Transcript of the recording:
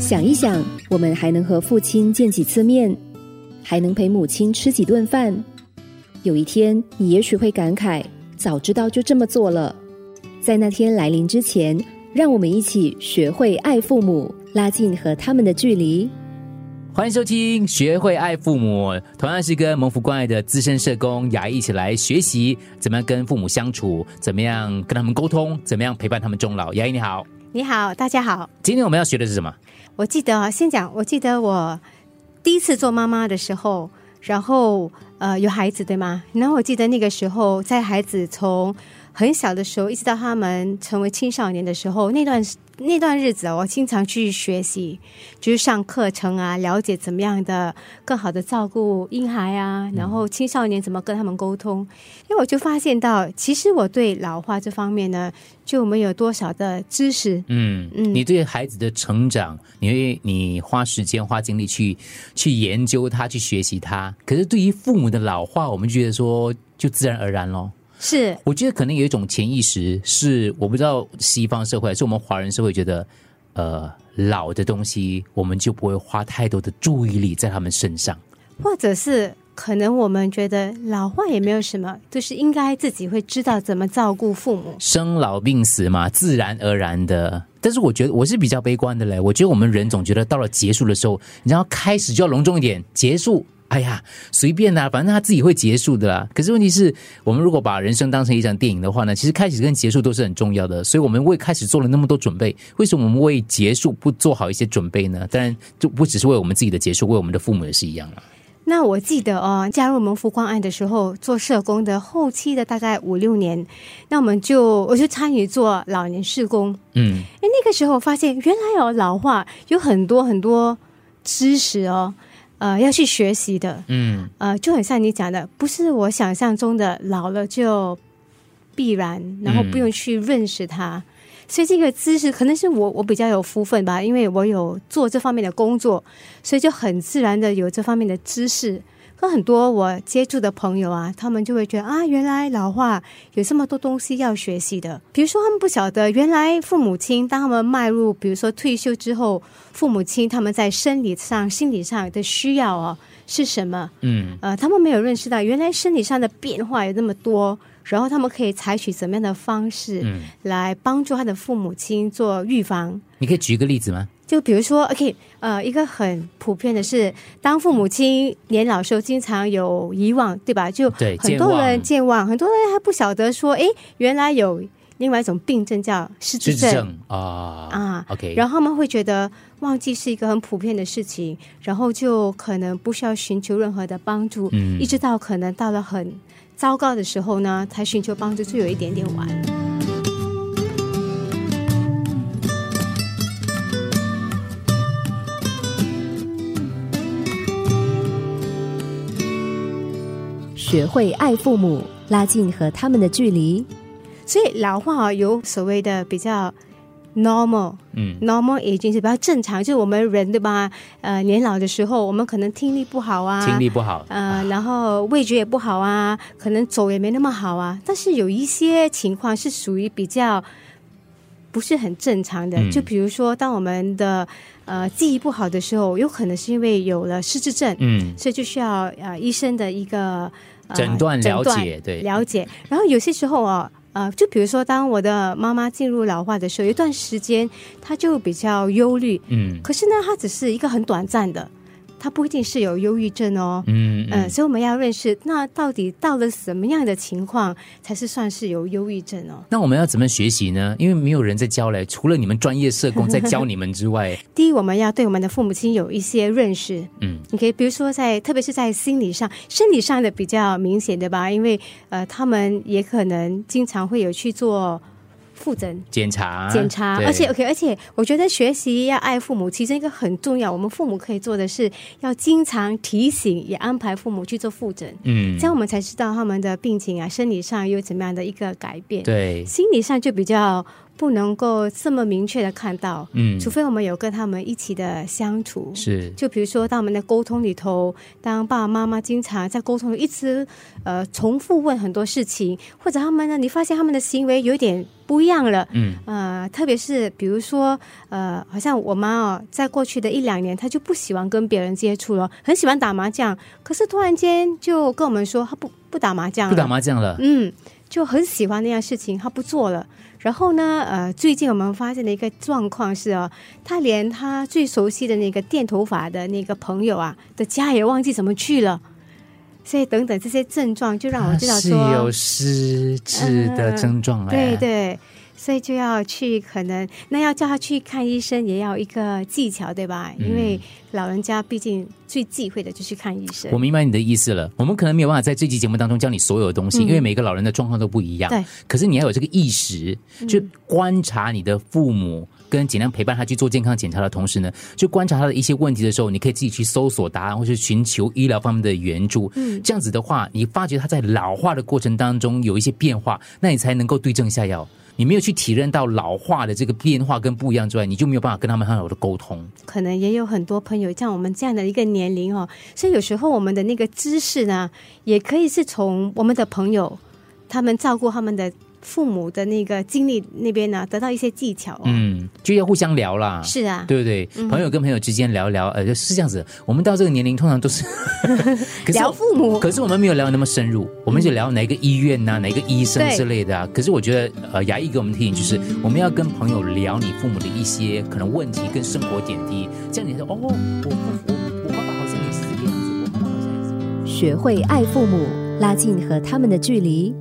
想一想，我们还能和父亲见几次面，还能陪母亲吃几顿饭。有一天，你也许会感慨，早知道就这么做了。在那天来临之前，让我们一起学会爱父母，拉近和他们的距离。欢迎收听《学会爱父母》，同样是跟蒙福关爱的资深社工雅一起来学习怎么样跟父母相处，怎么样跟他们沟通，怎么样陪伴他们终老。雅一你好，你好，大家好。今天我们要学的是什么？我记得啊，先讲，我记得我第一次做妈妈的时候，然后呃有孩子对吗？然后我记得那个时候，在孩子从很小的时候，一直到他们成为青少年的时候，那段那段日子，我经常去学习，就是上课程啊，了解怎么样的更好的照顾婴孩啊，然后青少年怎么跟他们沟通。因为我就发现到，其实我对老化这方面呢，就没有多少的知识。嗯嗯，你对孩子的成长，你会你花时间花精力去去研究他，去学习他。可是对于父母的老化，我们觉得说就自然而然咯。是，我觉得可能有一种潜意识，是我不知道西方社会还，是我们华人社会觉得，呃，老的东西我们就不会花太多的注意力在他们身上，或者是可能我们觉得老化也没有什么，就是应该自己会知道怎么照顾父母，生老病死嘛，自然而然的。但是我觉得我是比较悲观的嘞，我觉得我们人总觉得到了结束的时候，你要开始就要隆重一点，结束。哎呀，随便啦，反正他自己会结束的啦。可是问题是我们如果把人生当成一场电影的话呢，其实开始跟结束都是很重要的。所以我们为开始做了那么多准备，为什么我们为结束不做好一些准备呢？当然，就不只是为我们自己的结束，为我们的父母也是一样了。那我记得哦，加入蒙福光案的时候，做社工的后期的大概五六年，那我们就我就参与做老年社工。嗯，哎，那个时候发现原来有老化有很多很多知识哦。呃，要去学习的，嗯，呃，就很像你讲的，不是我想象中的老了就必然，然后不用去认识它，所以这个知识可能是我我比较有福分吧，因为我有做这方面的工作，所以就很自然的有这方面的知识。跟很多我接触的朋友啊，他们就会觉得啊，原来老化有这么多东西要学习的。比如说，他们不晓得原来父母亲当他们迈入，比如说退休之后，父母亲他们在生理上、心理上的需要哦是什么？嗯，呃，他们没有认识到原来身体上的变化有那么多，然后他们可以采取怎么样的方式来帮助他的父母亲做预防。你可以举一个例子吗？就比如说，OK，呃，一个很普遍的是，当父母亲年老时候，经常有遗忘，对吧？就很多人健忘，很多人还不晓得说，哎，原来有另外一种病症叫失智症啊啊，OK，然后他们会觉得忘记是一个很普遍的事情，然后就可能不需要寻求任何的帮助，一直到可能到了很糟糕的时候呢，才寻求帮助，就有一点点晚。学会爱父母，拉近和他们的距离。所以老化有所谓的比较 normal，嗯，normal aging 是比较正常，就是我们人对吧？呃，年老的时候，我们可能听力不好啊，听力不好，呃，然后味觉也不好啊，可能走也没那么好啊。但是有一些情况是属于比较不是很正常的，就比如说，当我们的呃记忆不好的时候，有可能是因为有了失智症，嗯，所以就需要呃医生的一个。诊断了解，对了解。然后有些时候啊，呃，就比如说，当我的妈妈进入老化的时候，有一段时间，她就比较忧虑。嗯，可是呢，她只是一个很短暂的。他不一定是有忧郁症哦，嗯嗯，所以我们要认识，那到底到了什么样的情况才是算是有忧郁症哦？那我们要怎么学习呢？因为没有人在教嘞，除了你们专业社工在教你们之外，第一，我们要对我们的父母亲有一些认识，嗯，你可以比如说在，特别是在心理上、生理上的比较明显的吧，因为呃，他们也可能经常会有去做。复诊、检查、检查，而且 OK，而且我觉得学习要爱父母，其中一个很重要。我们父母可以做的是，要经常提醒，也安排父母去做复诊。嗯，这样我们才知道他们的病情啊，生理上有怎么样的一个改变。对，心理上就比较不能够这么明确的看到，嗯，除非我们有跟他们一起的相处，是，就比如说，当我们的沟通里头，当爸爸妈妈经常在沟通，一直呃重复问很多事情，或者他们呢，你发现他们的行为有点不一样了，嗯，呃，特别是比如说，呃，好像我妈哦，在过去的一两年，她就不喜欢跟别人接触了，很喜欢打麻将，可是突然间就跟我们说，她不不打麻将，不打麻将了，嗯。就很喜欢那样事情，他不做了。然后呢，呃，最近我们发现的一个状况是哦，他连他最熟悉的那个电头发的那个朋友啊的家也忘记怎么去了。所以等等这些症状，就让我知道说是有失智的症状。对对。所以就要去，可能那要叫他去看医生，也要一个技巧，对吧？因为老人家毕竟最忌讳的就是看医生。我明白你的意思了。我们可能没有办法在这期节目当中教你所有的东西，因为每个老人的状况都不一样。对。可是你要有这个意识，就观察你的父母，跟尽量陪伴他去做健康检查的同时呢，就观察他的一些问题的时候，你可以自己去搜索答案，或是寻求医疗方面的援助。嗯。这样子的话，你发觉他在老化的过程当中有一些变化，那你才能够对症下药。你没有去体认到老化的这个变化跟不一样之外，你就没有办法跟他们很好的沟通。可能也有很多朋友像我们这样的一个年龄哦，所以有时候我们的那个知识呢，也可以是从我们的朋友他们照顾他们的。父母的那个经历那边呢，得到一些技巧，嗯，就要互相聊啦，是啊，对不对？朋友跟朋友之间聊聊，呃，就是这样子。我们到这个年龄，通常都是 聊父母，可是我们没有聊那么深入，我们就聊哪个医院呐，哪个医生之类的啊。可是我觉得，呃，牙医给我们提醒就是，我们要跟朋友聊你父母的一些可能问题跟生活点滴，这样你说，哦，我我我我爸爸好像也是这个样子，我妈妈好像也是。学会爱父母，拉近和他们的距离。